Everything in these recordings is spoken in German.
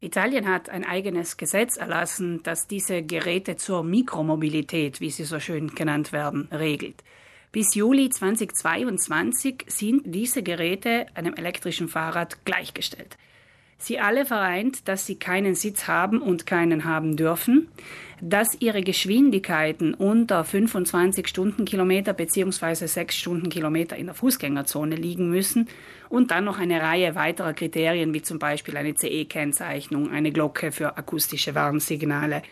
Italien hat ein eigenes Gesetz erlassen, das diese Geräte zur Mikromobilität, wie sie so schön genannt werden, regelt. Bis Juli 2022 sind diese Geräte einem elektrischen Fahrrad gleichgestellt. Sie alle vereint, dass sie keinen Sitz haben und keinen haben dürfen, dass ihre Geschwindigkeiten unter 25 Stundenkilometer bzw. 6 Stundenkilometer in der Fußgängerzone liegen müssen und dann noch eine Reihe weiterer Kriterien wie zum Beispiel eine CE-Kennzeichnung, eine Glocke für akustische Warnsignale,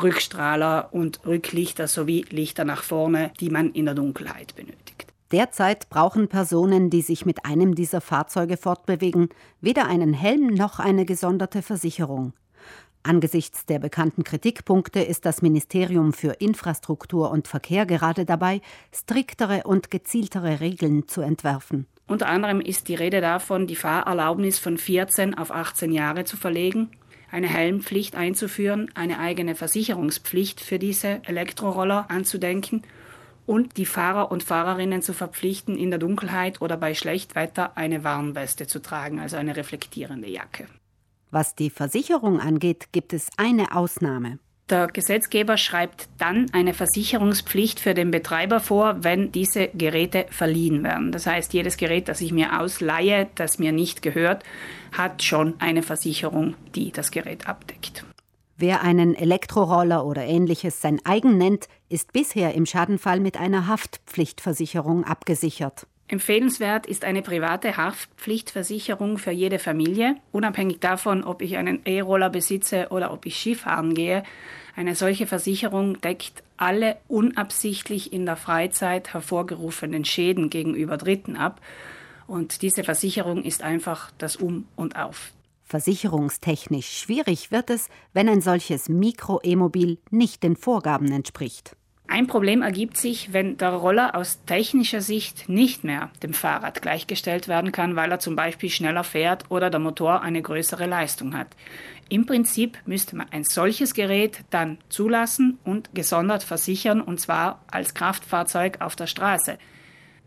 Rückstrahler und Rücklichter sowie Lichter nach vorne, die man in der Dunkelheit benötigt. Derzeit brauchen Personen, die sich mit einem dieser Fahrzeuge fortbewegen, weder einen Helm noch eine gesonderte Versicherung. Angesichts der bekannten Kritikpunkte ist das Ministerium für Infrastruktur und Verkehr gerade dabei, striktere und gezieltere Regeln zu entwerfen. Unter anderem ist die Rede davon, die Fahrerlaubnis von 14 auf 18 Jahre zu verlegen, eine Helmpflicht einzuführen, eine eigene Versicherungspflicht für diese Elektroroller anzudenken und die Fahrer und Fahrerinnen zu verpflichten, in der Dunkelheit oder bei Schlechtwetter eine Warnweste zu tragen, also eine reflektierende Jacke. Was die Versicherung angeht, gibt es eine Ausnahme. Der Gesetzgeber schreibt dann eine Versicherungspflicht für den Betreiber vor, wenn diese Geräte verliehen werden. Das heißt, jedes Gerät, das ich mir ausleihe, das mir nicht gehört, hat schon eine Versicherung, die das Gerät abdeckt. Wer einen Elektroroller oder ähnliches sein eigen nennt, ist bisher im Schadenfall mit einer Haftpflichtversicherung abgesichert. Empfehlenswert ist eine private Haftpflichtversicherung für jede Familie, unabhängig davon, ob ich einen E-Roller besitze oder ob ich Skifahren gehe. Eine solche Versicherung deckt alle unabsichtlich in der Freizeit hervorgerufenen Schäden gegenüber Dritten ab. Und diese Versicherung ist einfach das Um und Auf. Versicherungstechnisch schwierig wird es, wenn ein solches Mikro-E-Mobil nicht den Vorgaben entspricht. Ein Problem ergibt sich, wenn der Roller aus technischer Sicht nicht mehr dem Fahrrad gleichgestellt werden kann, weil er zum Beispiel schneller fährt oder der Motor eine größere Leistung hat. Im Prinzip müsste man ein solches Gerät dann zulassen und gesondert versichern, und zwar als Kraftfahrzeug auf der Straße.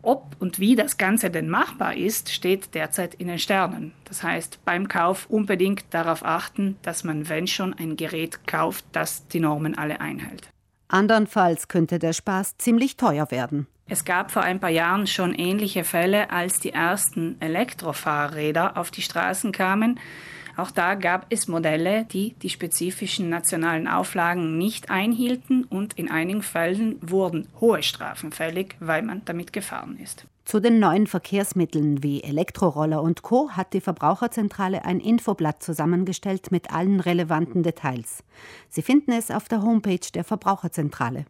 Ob und wie das Ganze denn machbar ist, steht derzeit in den Sternen. Das heißt, beim Kauf unbedingt darauf achten, dass man, wenn schon, ein Gerät kauft, das die Normen alle einhält. Andernfalls könnte der Spaß ziemlich teuer werden. Es gab vor ein paar Jahren schon ähnliche Fälle, als die ersten Elektrofahrräder auf die Straßen kamen. Auch da gab es Modelle, die die spezifischen nationalen Auflagen nicht einhielten und in einigen Fällen wurden hohe Strafen fällig, weil man damit gefahren ist. Zu den neuen Verkehrsmitteln wie Elektroroller und Co. hat die Verbraucherzentrale ein Infoblatt zusammengestellt mit allen relevanten Details. Sie finden es auf der Homepage der Verbraucherzentrale.